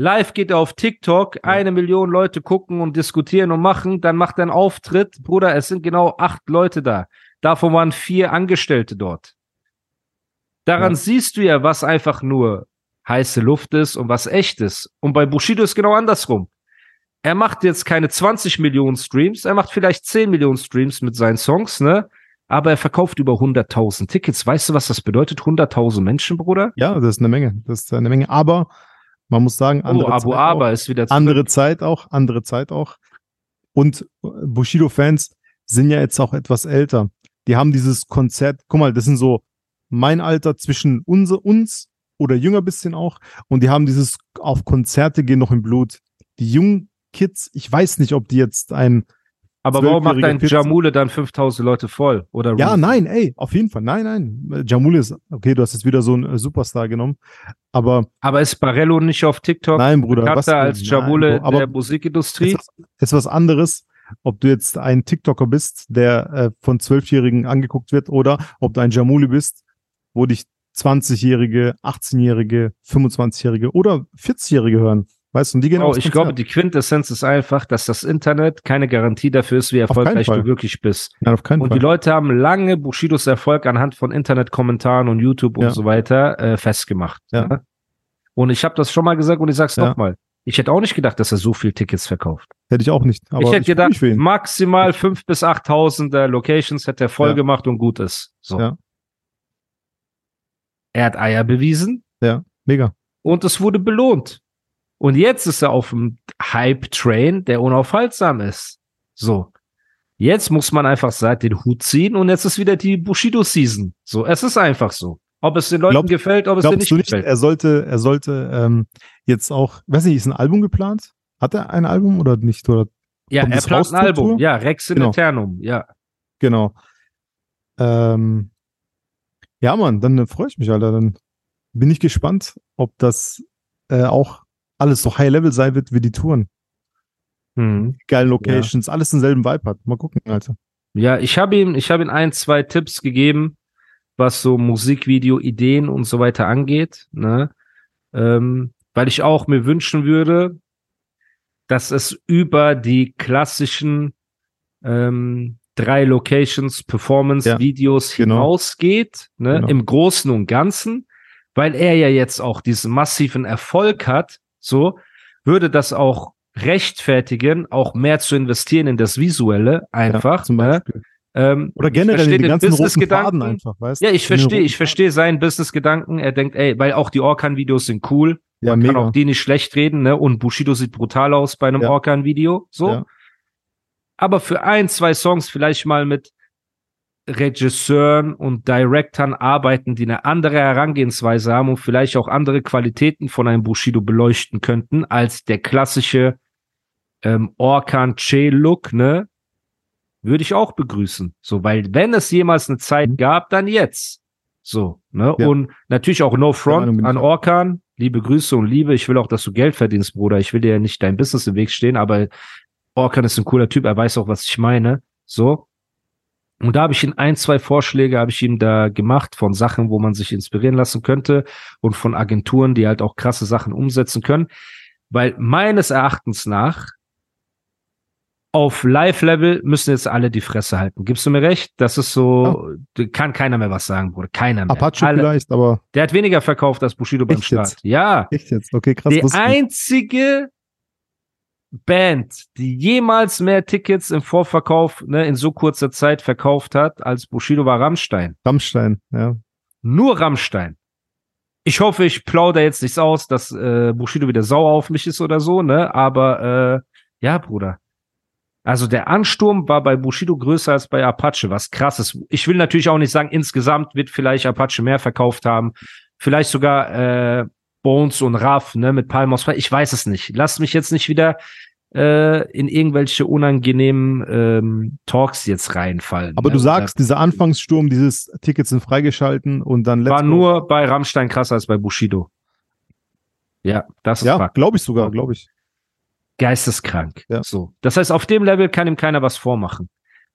Live geht er auf TikTok, eine Million Leute gucken und diskutieren und machen, dann macht er einen Auftritt. Bruder, es sind genau acht Leute da. Davon waren vier Angestellte dort. Daran Ja. siehst du ja, was einfach nur heiße Luft ist und was echt ist. Und bei Bushido ist genau andersrum. Er macht jetzt keine 20 Millionen Streams, er macht vielleicht 10 Millionen Streams mit seinen Songs, ne? Aber er verkauft über 100.000 Tickets. Weißt du, was das bedeutet? 100.000 Menschen, Bruder? ja, das ist eine Menge. Das ist eine Menge. Aber man muss sagen, Oh, andere Abu Zeit Aber auch. ist wieder zurück. andere Zeit auch, andere Zeit auch. Und äh, Bushido-Fans sind ja jetzt auch etwas älter. Die haben dieses Konzert, guck mal, das sind so mein Alter zwischen uns, uns oder jünger bisschen auch. Und die haben dieses auf Konzerte gehen noch im Blut. Die jungen Kids, ich weiß nicht, ob die jetzt ein, Aber warum macht dein 12-jähriger Jamule dann 5000 Leute voll? Oder ja, nein, ey, auf jeden Fall, nein, nein. Jamul ist, okay, du hast jetzt wieder so einen äh, Superstar genommen. Aber Aber ist Barello nicht auf TikTok nein, Bruder, was als Jamule aber der Musikindustrie? ist was, ist was anderes, ob du jetzt ein TikToker bist, der äh, von Zwölfjährigen angeguckt wird, oder ob du ein Jamuli bist, wo dich 20-Jährige, 18-Jährige, 25-Jährige oder 40-Jährige hören. Weißt du, und die gehen Oh, ich glaube, die Quintessenz ist einfach, dass das Internet keine Garantie dafür ist, wie erfolgreich du wirklich bist. Nein, auf keinen Und Fall. die Leute haben lange Bushidos Erfolg anhand von Internetkommentaren und YouTube und Ja. so weiter äh, festgemacht. Ja. ne? Und ich habe das schon mal gesagt und ich sag's Ja. nochmal. Ich hätte auch nicht gedacht, dass er so viel Tickets verkauft. Hätte ich auch nicht. Aber ich hätte freu gedacht, maximal 5.000 bis 8.000 äh, Locations hätte er voll Ja. gemacht und gut ist. So. Ja. Er hat Eier bewiesen Mega. und es wurde belohnt. Und jetzt ist er auf dem Hype-Train, der unaufhaltsam ist. So. Jetzt muss man einfach seit den Hut ziehen und jetzt ist wieder die Bushido-Season. So, es ist einfach so. Ob es den Leuten Glaub- gefällt, ob es denen nicht nicht, gefällt. er sollte, er sollte ähm, jetzt auch, weiß nicht, ist ein Album geplant? Hat er ein Album oder nicht? Oder Ja, er plant ein Album. Ja, Rex in Genau. Eternum. Ja. Genau. Ähm, ja, Mann, dann äh, freue ich mich, Alter. Dann bin ich gespannt, ob das äh, auch alles so High-Level sein wird wie die Touren. Hm. Geilen Locations, alles denselben Vibe hat. Mal gucken, Alter. Ja, ich habe ihm, ich habe ihm ein, zwei Tipps gegeben, was so Musikvideo-Ideen und so weiter angeht, ne? Ähm, weil ich auch mir wünschen würde, dass es über die klassischen ähm, drei Locations Performance-Videos genau. hinausgeht, ne? Genau. Im Großen und Ganzen, weil er ja jetzt auch diesen massiven Erfolg hat, so würde das auch rechtfertigen, auch mehr zu investieren in das Visuelle einfach. ja, zum ne? Beispiel. Ähm, Oder generell die den ganzen roten. Faden einfach, weißt Ja, ich den verstehe, ich verstehe seinen Business-Gedanken. Er denkt, ey, weil auch die Orkan-Videos sind cool. Ja, Man kann mega. auch die nicht schlecht reden, ne? Und Bushido sieht brutal aus bei einem Ja. Orkan-Video. So. Ja. Aber für ein, zwei Songs vielleicht mal mit Regisseuren und Directern arbeiten, die eine andere Herangehensweise haben und vielleicht auch andere Qualitäten von einem Bushido beleuchten könnten, als der klassische ähm, Orkan-Che-Look, ne? Würde ich auch begrüßen. So, weil wenn es jemals eine Zeit Mhm. gab, dann jetzt. So, ne? Ja. Und natürlich auch No Front an. Orkan. Liebe Grüße und Liebe. Ich will auch, dass du Geld verdienst, Bruder. Ich will dir ja nicht dein Business im Weg stehen, aber Orkan ist ein cooler Typ. Er weiß auch, was ich meine. So. Und da habe ich ihm ein, zwei Vorschläge habe ich ihm da gemacht von Sachen, wo man sich inspirieren lassen könnte und von Agenturen, die halt auch krasse Sachen umsetzen können. Weil meines Erachtens nach auf Live-Level müssen jetzt alle die Fresse halten. Gibst du mir recht? Das ist so, kann keiner mehr was sagen, Bruder. Keiner mehr. Apache alle, vielleicht, aber der hat weniger verkauft als Bushido beim Start. jetzt? Ja. echt jetzt. Okay, krass. Die einzige Band, die jemals mehr Tickets im Vorverkauf ne, in so kurzer Zeit verkauft hat als Bushido, war Rammstein. Rammstein, ja. Nur Rammstein. Ich hoffe, ich plaudere jetzt nichts aus, dass äh, Bushido wieder sauer auf mich ist oder so, ne? Aber äh, ja, Bruder. Also der Ansturm war bei Bushido größer als bei Apache, was krass ist. Ich will natürlich auch nicht sagen, insgesamt wird vielleicht Apache mehr verkauft haben. Vielleicht sogar äh, Bones und Raff, ne, mit Palmos. Ich weiß es nicht. Lass mich jetzt nicht wieder äh, in irgendwelche unangenehmen ähm, Talks jetzt reinfallen. Aber ne? du sagst, dieser Anfangssturm, dieses Tickets sind freigeschalten und dann war go. nur bei Rammstein krasser als bei Bushido. Ja, das ist Ja, glaube ich sogar, glaube ich. geisteskrank. Ja. So. Das heißt, auf dem Level kann ihm keiner was vormachen.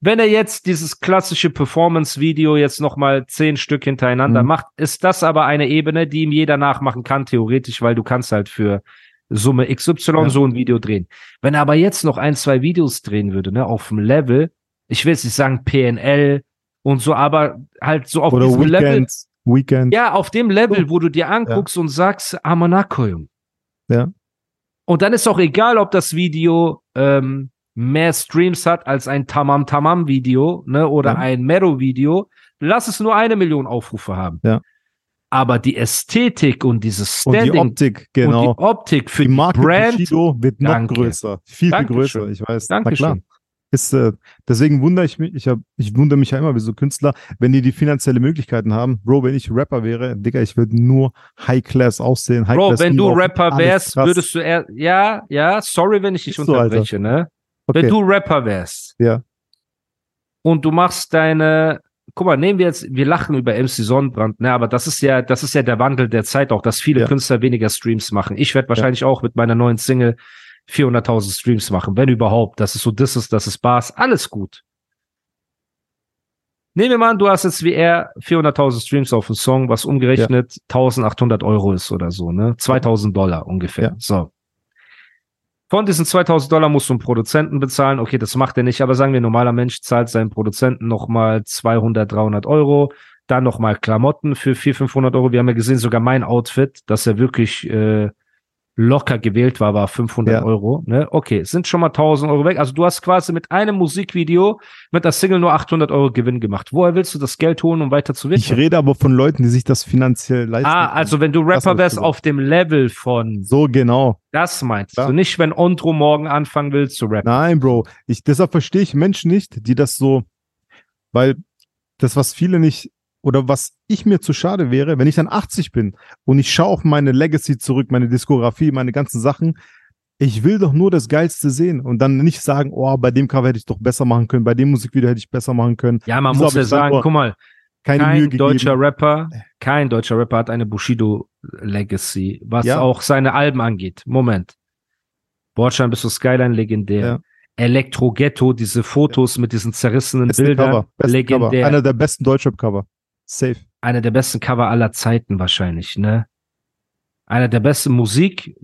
Wenn er jetzt dieses klassische Performance-Video jetzt nochmal zehn Stück hintereinander Mhm. macht, ist das aber eine Ebene, die ihm jeder nachmachen kann, theoretisch, weil du kannst halt für Summe XY Ja. so ein Video drehen. Wenn er aber jetzt noch ein, zwei Videos drehen würde, ne, auf dem Level, ich will jetzt nicht sagen PNL und so, aber halt so auf Oder diesem Level, Weekend. Weekend. ja, auf dem Level, wo du dir anguckst und sagst, Amanako, Junge. Ja. Und dann ist auch egal, ob das Video ähm, mehr Streams hat als ein Tamam Tamam Video, ne, oder Ja. ein Mero Video. Lass es nur eine Million Aufrufe haben. Ja. Aber die Ästhetik und dieses Und Standing die Optik, genau. und die Optik für die die, Marke Brand. Bushido wird noch Danke. größer. Viel, Dankeschön. viel größer, ich weiß. Na Dankeschön. klar. Ist, äh, deswegen wundere ich mich, ich, hab, ich wundere mich ja immer, wie so Künstler, wenn die die finanzielle Möglichkeiten haben. Bro, wenn ich Rapper wäre, Digga, ich würde nur High Class aussehen. High Bro, Class wenn du Rapper wärst, würdest du eher, ja, ja, sorry, wenn ich dich Ist so, unterbreche, ne? Okay. Wenn du Rapper wärst. Ja. Und du machst deine, guck mal, nehmen wir jetzt, wir lachen über MC Sonnenbrand, ne, aber das ist ja, das ist ja der Wandel der Zeit auch, dass viele Ja. Künstler weniger Streams machen. Ich werde wahrscheinlich auch mit meiner neuen Single 400.000 Streams machen, wenn überhaupt. Das ist so, das ist, das ist Bars, alles gut. Nehmen wir mal an, du hast jetzt wie er 400.000 Streams auf einen Song, was umgerechnet 1800 Euro ist oder so, ne? 2000 Dollar ungefähr. Ja. So. Von diesen 2000 Dollar musst du einen Produzenten bezahlen. Okay, das macht er nicht, aber sagen wir, normaler Mensch zahlt seinem Produzenten nochmal 200, 300 Euro. Dann nochmal Klamotten für 400, 500 Euro. Wir haben ja gesehen, sogar mein Outfit, dass er wirklich äh, locker gewählt war, war 500 Ja. Euro. Ne? Okay, es sind schon mal 1000 Euro weg. Also du hast quasi mit einem Musikvideo mit der Single nur 800 Euro Gewinn gemacht. Woher willst du das Geld holen, um weiter zu Ich wirken? rede aber von Leuten, die sich das finanziell leisten. Ah, können. also wenn du Rapper ich wärst auf dem Level von, So genau. das meinst Klar. du. Nicht, wenn Ondro morgen anfangen will zu rappen. Nein, Bro. Ich, deshalb verstehe ich Menschen nicht, die das so, weil das, was viele nicht, oder was ich mir zu schade wäre, wenn ich dann 80 bin und ich schaue auf meine Legacy zurück, meine Diskografie, meine ganzen Sachen, ich will doch nur das Geilste sehen und dann nicht sagen, oh, bei dem Cover hätte ich doch besser machen können, bei dem Musikvideo hätte ich besser machen können. Ja, man Wieso muss ja sagen, guck mal, kein deutscher Rapper, kein deutscher Rapper hat eine Bushido Legacy, was Ja. auch seine Alben angeht. Moment. Bordstein bis zur Skyline legendär. Ja. Elektro Ghetto, diese Fotos mit diesen zerrissenen Beste Bildern, Cover, beste Cover. legendär. Einer der besten Deutschrap-Cover. Safe. einer der besten Cover aller Zeiten wahrscheinlich, ne? Einer der besten Musik.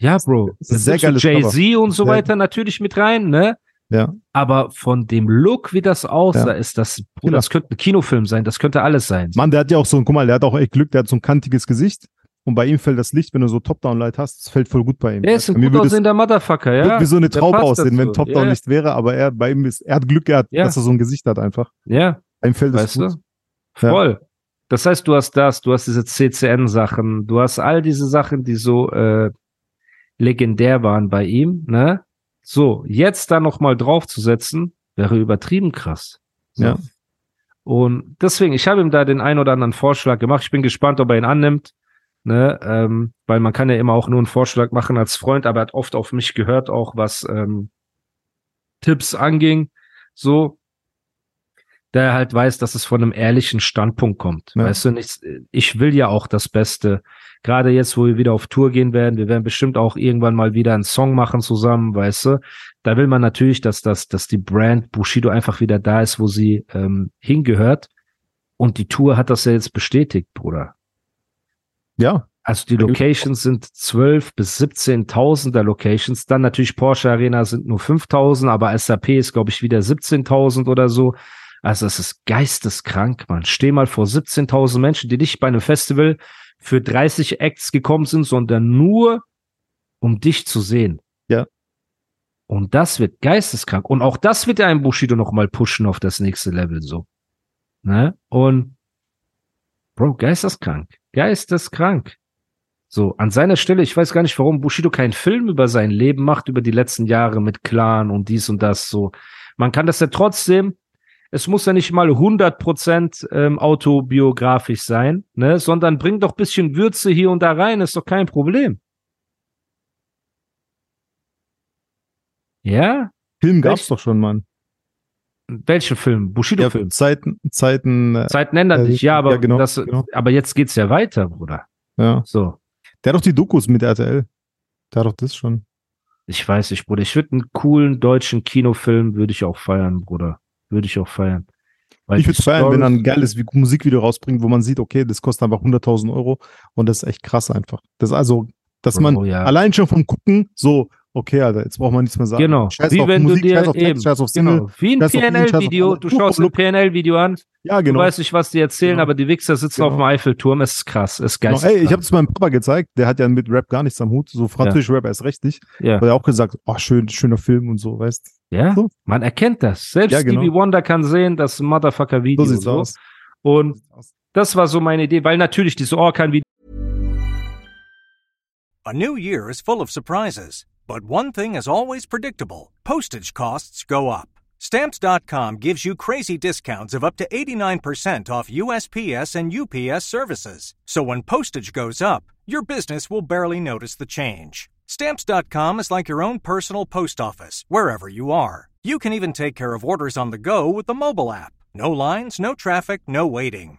Ja, Bro. Das sehr geiles Jay-Z und so Sehr- weiter natürlich mit rein, ne? Ja. Aber von dem Look, wie das aussah, Ja. ist das, Bruder, Killer. das könnte ein Kinofilm sein, das könnte alles sein. Mann, der hat ja auch so ein, guck mal, der hat auch echt Glück, der hat so ein kantiges Gesicht und bei ihm fällt das Licht, wenn du so Top-Down-Light hast, das fällt voll gut bei ihm. Der ist ein gut aussehender Motherfucker, ja. wird wie so eine Traube aussehen, wenn. Top-Down Ja. nicht wäre, aber er, bei ihm ist, er hat Glück gehabt, Ja. dass er so ein Gesicht hat einfach. Ja, Bei ihm fällt weißt gut. du? Voll. Das heißt, du hast das, du hast diese CCN-Sachen, du hast all diese Sachen, die so äh, legendär waren bei ihm, ne? So, jetzt da noch mal draufzusetzen, wäre übertrieben krass. So. Ja. Und deswegen, ich habe ihm da den ein oder anderen Vorschlag gemacht. Ich bin gespannt, ob er ihn annimmt. Ne, ähm, weil man kann ja immer auch nur einen Vorschlag machen als Freund, aber er hat oft auf mich gehört, auch was ähm, Tipps anging. So, da er halt weiß, dass es von einem ehrlichen Standpunkt kommt. Ja. Weißt du, nichts, ich will ja auch das Beste. Gerade jetzt, wo wir wieder auf Tour gehen werden, wir werden bestimmt auch irgendwann mal wieder einen Song machen zusammen, weißt du. Da will man natürlich, dass das, dass die Brand Bushido einfach wieder da ist, wo sie ähm, hingehört. Und die Tour hat das ja jetzt bestätigt, Bruder. Ja, Also die Locations sind 12 bis 17.000er Locations. Dann natürlich Porsche Arena sind nur 5.000, aber SAP ist, glaube ich, wieder 17.000 oder so. Also es ist geisteskrank, man. Steh mal vor 17.000 Menschen, die nicht bei einem Festival für 30 Acts gekommen sind, sondern nur um dich zu sehen. Ja. Und das wird geisteskrank. Und auch das wird ja ein Bushido noch mal pushen auf das nächste Level, so. Ne? Und, Bro, geisteskrank. Geisteskrank. So, an seiner Stelle, ich weiß gar nicht, warum Bushido keinen Film über sein Leben macht, über die letzten Jahre mit Clan und dies und das. So, man kann das ja trotzdem, es muss ja nicht mal 100% ähm, autobiografisch sein, ne, sondern bringt doch bisschen Würze hier und da rein, ist doch kein Problem. Ja? Film gab's Welch- doch schon, Mann. Welchen Film? Bushido-Film. Zeiten, Zeiten, äh, Zeiten ändern äh, sich, ja, aber ja, genau, das, genau. aber jetzt geht's ja weiter, Bruder. ja. So. Der hat doch die Dokus mit RTL. Der hat doch das schon. Ich weiß nicht, Bruder. Ich würde einen coolen deutschen Kinofilm, würde ich auch feiern, Bruder. Würde ich auch feiern. Weil ich würde feiern, wenn er ein geiles Vi- Musikvideo rausbringt, wo man sieht, okay, das kostet einfach 100.000 Euro und das ist echt krass einfach. Das ist also, dass man ja. allein schon vom Gucken so, okay, Alter, jetzt braucht man nichts mehr sagen. Genau. Scheiß Wie auf wenn Musik, du dir scheiß auf Text, eben, scheiß auf Single. Genau. Wie ein PNL-Video. Du schaust ein. PNL-Video an, Ja, du genau. weißt nicht, was die erzählen, Genau. aber die Wichser sitzen Genau. auf dem Eiffelturm. Es ist krass. Es ist genau. geil. Ey, ich habe es meinem Papa gezeigt, der hat ja mit Rap gar nichts am Hut, so französisch Rap erst recht nicht. ja. Hat er auch gesagt, oh, schön, schöner Film und so, weißt ja, So. man erkennt das. Selbst Ja, genau. Stevie Wonder kann sehen, das ist ein Motherfucker-Video. So sieht's so. aus. Und das war so meine Idee, weil natürlich diese Orkan-Videos A new year is full of surprises, but one thing is always predictable postage costs go up. Stamps.com gives you crazy discounts of up to 89% off USPS and UPS services. So when postage goes up, your business will barely notice the change. Stamps.com is like your own personal post office, wherever you are. You can even take care of orders on the go with the mobile app. No lines, no traffic, no waiting.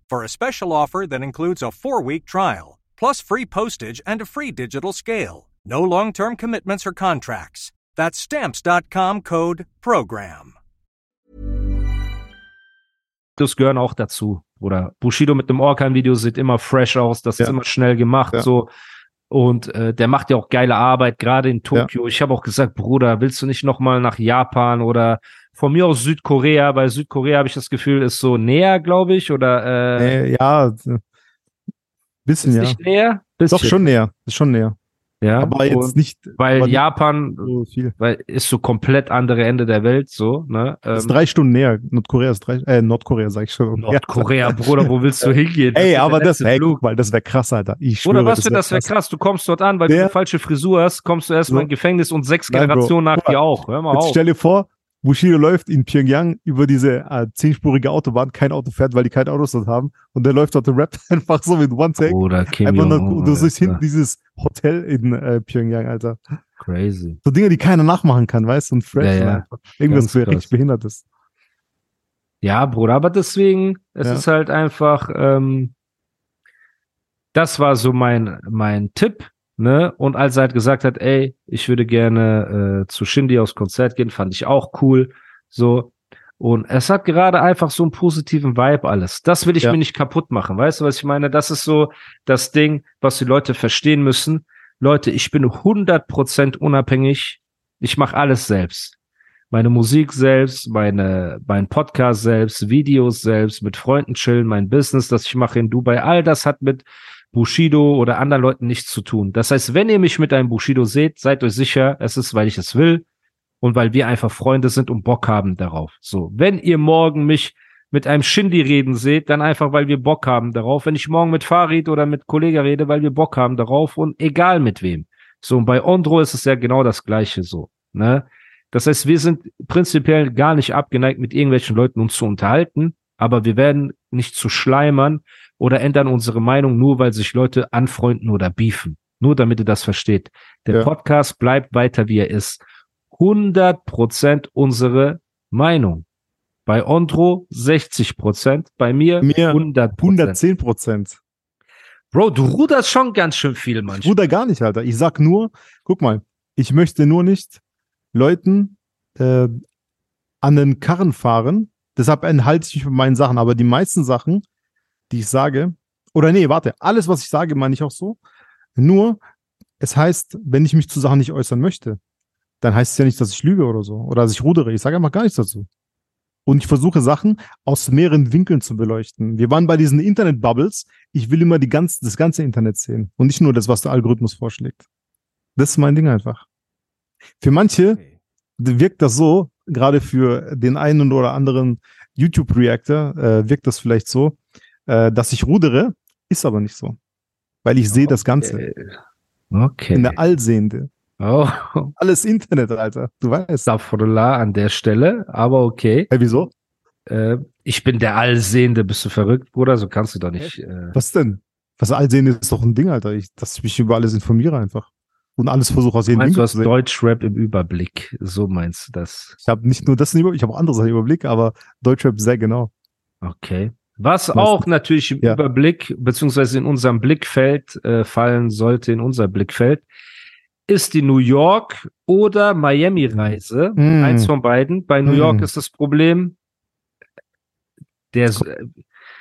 for a special offer that includes a four week trial, plus free postage and a free digital scale. No long term commitments or contracts. That's Stamps.com code PROGRAM. gehören auch dazu. Oder Bushido mit dem Orkan-Video sieht immer fresh aus, das ist Ja. immer schnell gemacht, Ja. so. Und äh, der macht ja auch geile Arbeit, gerade in Tokio. Ich habe auch gesagt, Bruder, willst du nicht noch mal nach Japan oder von mir aus Südkorea? Weil Südkorea habe ich das Gefühl, ist so näher, glaube ich, oder äh, Äh, ja, bisschen, ist ja. nicht näher? Doch Bisschen. schon näher, ist schon näher. ja. Aber jetzt nicht, weil Japan, so weil ist so komplett andere Ende der Welt, so, ne? ist Ähm, drei Stunden näher. Nordkorea ist drei, äh, Nordkorea, sag ich schon. Nordkorea, Bruder, wo willst du hingehen? Ey, ist aber das, letzte ey, Flug. guck mal, das wäre krass, Alter. Ich schwöre, Oder was für wär das wäre krass. Du kommst dort an, weil du Der- eine falsche Frisur hast, kommst du erstmal So. in Gefängnis und sechs. Generationen nach dir auch. Hör mal Jetzt auf. stell dir vor, Bushido läuft in Pyongyang über diese äh, zehnspurige Autobahn, kein Auto fährt, weil die keine Autos dort haben. Und der läuft dort und rappt einfach so mit One Take. Oder Kim einfach nur, Jong-un, du siehst hinten dieses Hotel in äh, Pyongyang, Alter. Crazy. So Dinge, die keiner nachmachen kann, weißt du? Und fresh. Ja, ja. einfach. Irgendwas für richtig Behindertes. Ja, Bruder, aber deswegen, es Ja. ist halt einfach, ähm, das war so mein, mein Tipp, ne? Und als er halt gesagt hat, ey, ich würde gerne äh, zu Shindy aufs Konzert gehen, fand ich auch cool. So. Und es hat gerade einfach so einen positiven Vibe alles. Das will ich Ja. mir nicht kaputt machen. Weißt du, was ich meine? Das ist so das Ding, was die Leute verstehen müssen. Leute, ich bin 100% unabhängig. Ich mache alles selbst meine Musik selbst, meine, mein Podcast selbst, Videos selbst, mit Freunden chillen, mein Business, das ich mache in Dubai, all das hat mit Bushido oder anderen Leuten nichts zu tun. Das heißt, wenn ihr mich mit einem Bushido seht, seid euch sicher, es ist, weil ich es will und weil wir einfach Freunde sind und Bock haben darauf. So, wenn ihr morgen mich mit einem Shindy reden seht, dann einfach, weil wir Bock haben darauf. Wenn ich morgen mit Farid oder mit Kollege rede, weil wir Bock haben darauf und egal mit wem. So, und bei Ondro ist es ja genau das Gleiche so, ne? Das heißt, wir sind prinzipiell gar nicht abgeneigt, mit irgendwelchen Leuten uns zu unterhalten, aber wir werden nicht zu schleimern oder ändern unsere Meinung nur, weil sich Leute anfreunden oder beefen. Nur damit ihr das versteht. Der Ja. Podcast bleibt weiter, wie er ist. 100 Prozent unsere Meinung. Bei Ondro 60 Prozent, bei mir, Mir 100 Prozent. 110 Prozent. Bro, du ruderst schon ganz schön viel Ich manchmal. ruder gar nicht, Alter. Ich sag nur, guck mal, ich möchte nur nicht Leuten äh, an den Karren fahren. Deshalb enthalte ich mich mit meinen Sachen. Aber die meisten Sachen, die ich sage, oder nee, warte, alles, was ich sage, meine ich auch so. Nur, es heißt, wenn ich mich zu Sachen nicht äußern möchte, dann heißt es ja nicht, dass ich lüge oder so. Oder dass ich rudere. Ich sage einfach gar nichts dazu. Und ich versuche Sachen aus mehreren Winkeln zu beleuchten. Wir waren bei diesen Internet-Bubbles. Ich will immer die ganz, das ganze Internet sehen. Und nicht nur das, was der Algorithmus vorschlägt. Das ist mein Ding einfach. Für manche wirkt das so, gerade für den einen oder anderen YouTube-Reactor, äh, wirkt das vielleicht so, äh, dass ich rudere, ist aber nicht so. Weil ich sehe das Ganze. Okay. In der Allsehende. Oh, Alles Internet, Alter. Du weißt. Astaghfirullah an der Stelle, aber okay. Hey, wieso? Äh, ich bin der Allsehende. Bist du verrückt, Bruder? So kannst du doch nicht. Äh, Was denn? Was Allsehende ist doch ein Ding, Alter. Ich, dass ich mich über alles informiere einfach. Und alles versuche aus jedem meinst du hast zu sehen. Deutschrap im Überblick? So meinst du das? Ich habe nicht nur das im Überblick, ich habe auch andere Sachen im Überblick, aber Deutschrap sehr genau. Okay. Was Was- auch natürlich im Ja. Überblick, beziehungsweise in unserem Blickfeld äh, fallen sollte, in unser Blickfeld, ist die New York oder Miami-Reise. Mm. Eins von beiden. Bei New Mm. York ist das Problem, der, äh,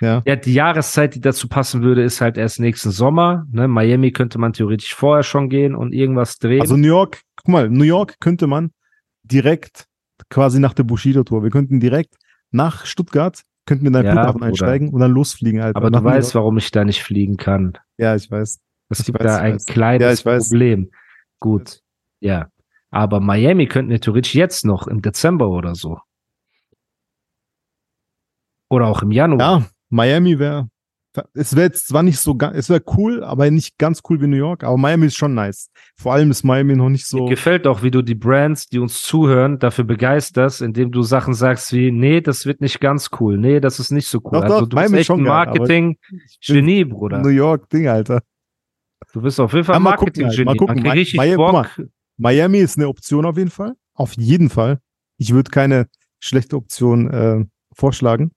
Ja. ja, die Jahreszeit, die dazu passen würde, ist halt erst nächsten Sommer. Ne? Miami könnte man theoretisch vorher schon gehen und irgendwas drehen. Also New York, guck mal, New York könnte man direkt quasi nach der Bushido-Tour. Wir könnten direkt nach Stuttgart, könnten wir in einen Ja, Flughafen einsteigen und dann losfliegen, Alter. Aber du weißt, warum ich da nicht fliegen kann. Ja, ich weiß. Es gibt weiß, da ein weiß. kleines Ja, ich weiß. Problem. Gut, ja. Aber Miami könnten wir theoretisch jetzt noch im Dezember oder so. Oder auch im Januar. Ja, Miami wäre, es wäre jetzt zwar nicht so, es wäre cool, aber nicht ganz cool wie New York, aber Miami ist schon nice. Vor allem ist Miami noch nicht so. Mir gefällt auch, wie du die Brands, die uns zuhören, dafür begeisterst, indem du Sachen sagst wie, nee, das wird nicht ganz cool. Nee, das ist nicht so cool. Doch, also doch, du Miami bist ist echt schon ein Marketing-Genie, Bruder. New York Ding, Alter. Du bist auf jeden Fall Ja, ein mal gucken Marketing-Genie. mal gucken. Miami- Bock. Miami ist eine Option auf jeden Fall. Auf jeden Fall. Ich würde keine schlechte Option äh, vorschlagen.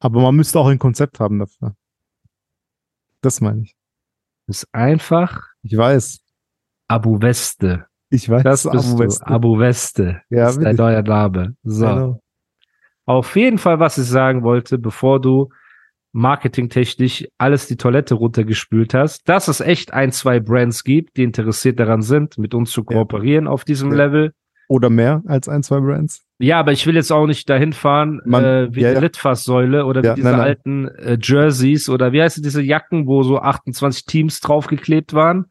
Aber man müsste auch ein Konzept haben dafür. Das meine ich. ist einfach Ich weiß. Abu Weste. Ich weiß. Das bist Abu du. West. Abu Weste. Ja, das ist dein neuer Name. So. Genau. Auf jeden Fall, was ich sagen wollte, bevor du marketingtechnisch alles die Toilette runtergespült hast, dass es echt ein, zwei Brands gibt, die interessiert daran sind, mit uns zu kooperieren auf diesem Ja. Level. Oder mehr als ein, zwei Brands. Ja, aber ich will jetzt auch nicht dahin fahren, Man- äh, wie ja, eine ja. Litfaßsäule oder Ja, wie diese nein, nein. alten äh, Jerseys oder wie heißt diese Jacken, wo so 28 Teams draufgeklebt waren.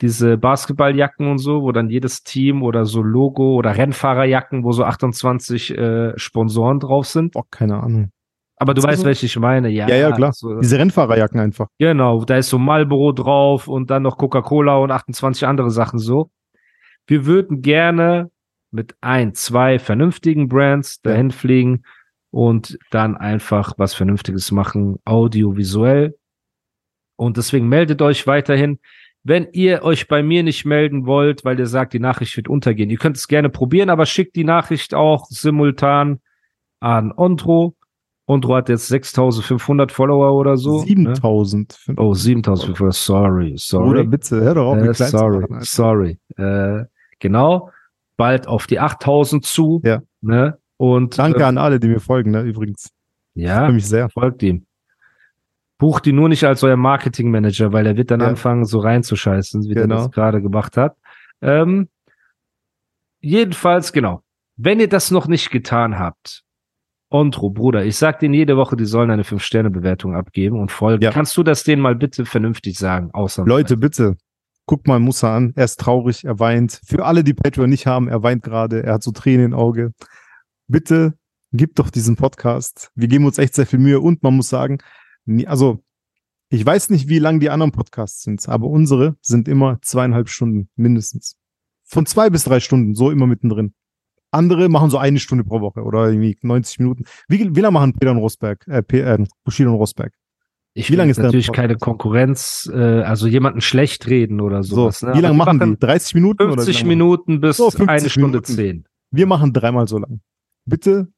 Diese Basketballjacken und so, wo dann jedes Team oder so Logo oder Rennfahrerjacken, wo so 28 äh, Sponsoren drauf sind. Boah, keine Ahnung. Aber du weißt, so? welche ich meine. Ja, Ja, ja, klar. So, Diese Rennfahrerjacken einfach. genau, da ist so Marlboro drauf und dann noch Coca-Cola und 28 andere Sachen so. Wir würden gerne mit ein, zwei vernünftigen Brands Ja. dahin fliegen und dann einfach was Vernünftiges machen, audiovisuell. Und deswegen meldet euch weiterhin. Wenn ihr euch bei mir nicht melden wollt, weil ihr sagt, die Nachricht wird untergehen, ihr könnt es gerne probieren, aber schickt die Nachricht auch simultan an Ondro. Ondro hat jetzt 6500 Follower oder so. Ne? 7000. Oh, 7500, sorry, sorry. Oder bitte, hör doch auf, Äh, sorry, machen, sorry. Äh, genau, bald auf die 8000 zu. Ja. Ne? Und Danke äh, an alle, die mir folgen, ne, übrigens. Ja, mich sehr. folgt ihm. Bucht ihn nur nicht als euer Marketingmanager, weil er wird dann Ja. anfangen, so reinzuscheißen, wie er Genau. das gerade gemacht hat. Ähm, jedenfalls, genau. Wenn ihr das noch nicht getan habt, Ontro, Bruder, ich sag denen jede Woche, die sollen eine 5-Sterne-Bewertung abgeben und folgen. Ja. Kannst du das denen mal bitte vernünftig sagen? Außer Leute, bitte, guckt mal Musa an. Er ist traurig, er weint. Für alle, die Patreon nicht haben, er weint gerade, er hat so Tränen im Auge. Bitte, gib doch diesen Podcast. Wir geben uns echt sehr viel Mühe und man muss sagen, also, ich weiß nicht, wie lang die anderen Podcasts sind, aber unsere sind immer zweieinhalb Stunden mindestens. Von zwei bis drei Stunden, so immer mittendrin. Andere machen so eine Stunde pro Woche oder irgendwie 90 Minuten. Wie, wie lange machen Peter und Rosberg, äh, P- äh, Bushido und Rosberg? Ich Wie lange ist der natürlich Podcast? keine Konkurrenz, äh, also jemanden schlecht reden oder So, sowas. ne? wie lange Aber machen die? 30 Minuten? oder wie 50 lange machen- Minuten bis So, 50 eine Stunde Minuten. 10. Wir machen dreimal so lang. Bitte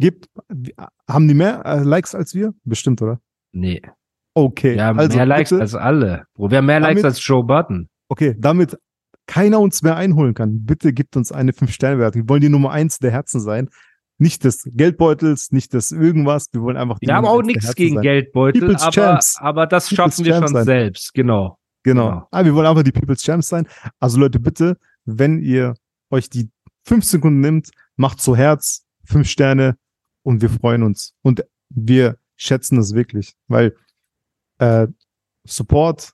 gebt, haben die mehr äh, Likes als wir? Bestimmt, oder? Nee. Okay. Wir haben also mehr Likes bitte, als alle. Bro, wir haben mehr Likes Damit- als Joe Button. okay, damit keiner uns mehr einholen kann, bitte gibt uns eine 5-Sterne-Wertung. Wir wollen die Nummer eins der Herzen sein. Nicht des Geldbeutels, nicht des irgendwas. Wir wollen einfach die Wir haben auch nichts gegen sein. Geldbeutel, People's aber, Champs. aber das People's schaffen wir Champs schon sein. selbst, genau. Genau. Genau. Ah, wir wollen einfach die People's Champs sein. Also Leute, bitte, wenn ihr euch die fünf Sekunden nimmt, macht so Herz, fünf Sterne und wir freuen uns. Und wir schätzen es wirklich, weil äh, Support,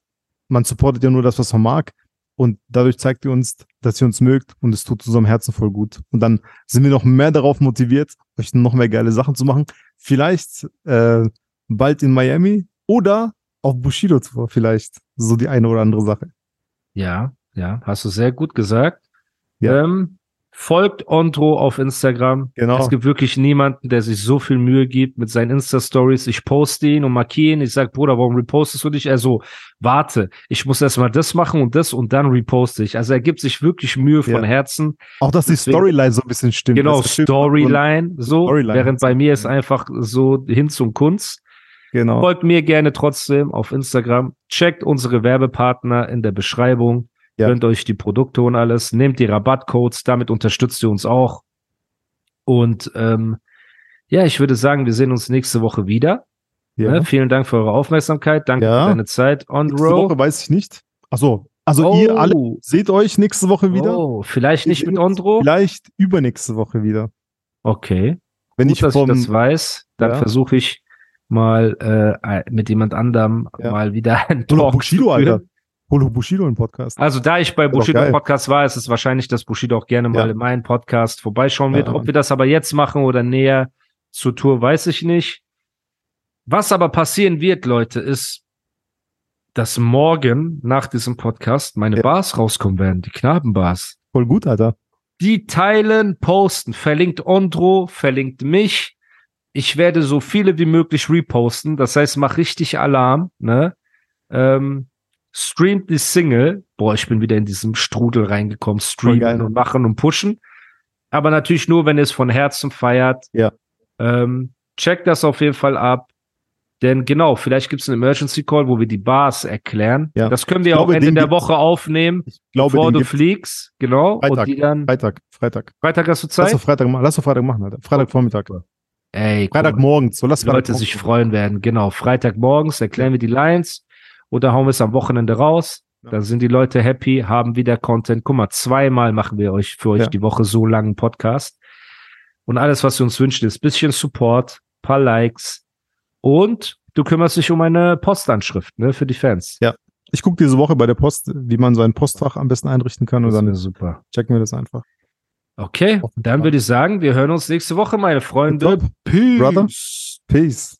man supportet ja nur das, was man mag. Und dadurch zeigt ihr uns, dass ihr uns mögt und es tut unserem Herzen voll gut. Und dann sind wir noch mehr darauf motiviert, euch noch mehr geile Sachen zu machen. Vielleicht äh, bald in Miami oder auf Bushido Tour vielleicht. So die eine oder andere Sache. Ja, ja, hast du sehr gut gesagt. Ja. Ähm, folgt Ondro auf Instagram. Genau. Es gibt wirklich niemanden, der sich so viel Mühe gibt mit seinen Insta-Stories. Ich poste ihn und markiere ihn. Ich sag, Bruder, warum repostest du dich? Er so, warte, ich muss erstmal das machen und das und dann reposte ich. Also er gibt sich wirklich Mühe von Ja. Herzen. Auch, dass die Deswegen- Storyline so ein bisschen stimmt. Genau. Storyline, so. Storyline. Während bei mir ist einfach so hin zum Kunst. Genau. Folgt mir gerne trotzdem auf Instagram. Checkt unsere Werbepartner in der Beschreibung. Ja. Gönnt euch die Produkte und alles. Nehmt die Rabattcodes. Damit unterstützt ihr uns auch. Und ähm, ja, ich würde sagen, wir sehen uns nächste Woche wieder. Ja. Ne? Vielen Dank für eure Aufmerksamkeit. Danke Ja. für deine Zeit. On Nächste Row. Woche weiß ich nicht. Ach so. Also ihr alle seht euch nächste Woche wieder. Oh, vielleicht nicht mit Ondro. Vielleicht übernächste Woche wieder. Okay. Wenn Gut, ich vom, ich das weiß, dann Ja. versuche ich mal äh, mit jemand anderem Ja. mal wieder ein Talk Bushido, zu führen. Alter. Holo Bushido im Podcast. Also da ich bei Bushido geil. Podcast war, ist es wahrscheinlich, dass Bushido auch gerne mal Ja. in meinen Podcast vorbeischauen wird. Ja, Ob wir das aber jetzt machen oder näher zur Tour, weiß ich nicht. Was aber passieren wird, Leute, ist, dass morgen nach diesem Podcast meine Ja. Bars rauskommen werden, die Knabenbars. Voll gut, Alter. Die teilen, posten, verlinkt Ondro, verlinkt mich. Ich werde so viele wie möglich reposten. Das heißt, mach richtig Alarm, ne? Ähm, streamt die Single. Boah, ich bin wieder in diesem Strudel reingekommen. Streamen und machen und pushen. Aber natürlich nur, wenn ihr es von Herzen feiert. Ja. Ähm, checkt das auf jeden Fall ab. Denn genau, vielleicht gibt es einen Emergency Call, wo wir die Bars erklären. Ja. Das können wir Ich auch glaube, Ende der Woche aufnehmen, Ich glaube, bevor du fliegst. Genau. Freitag. Dann. Freitag, Freitag. Freitag hast du Lass Zeit? doch Freitag. Lass doch Freitag machen, Alter. Freitag Vormittag. Ey, guck mal, Freitagmorgen. So, lass die Leute Freitagmorgen sich freuen werden. Genau, Freitagmorgens erklären wir die Lines oder hauen wir es am Wochenende raus. Ja. Dann sind die Leute happy, haben wieder Content. Guck mal, zweimal machen wir euch für euch Ja. die Woche so langen Podcast. Und alles, was ihr uns wünscht, ist bisschen Support, paar Likes und du kümmerst dich um eine Postanschrift, ne, für die Fans. Ja. Ich gucke diese Woche bei der Post, wie man sein Postfach am besten einrichten kann und Das dann wäre super. checken wir das einfach. Okay, dann würde ich sagen, wir hören uns nächste Woche, meine Freunde. Top. Brother. Peace.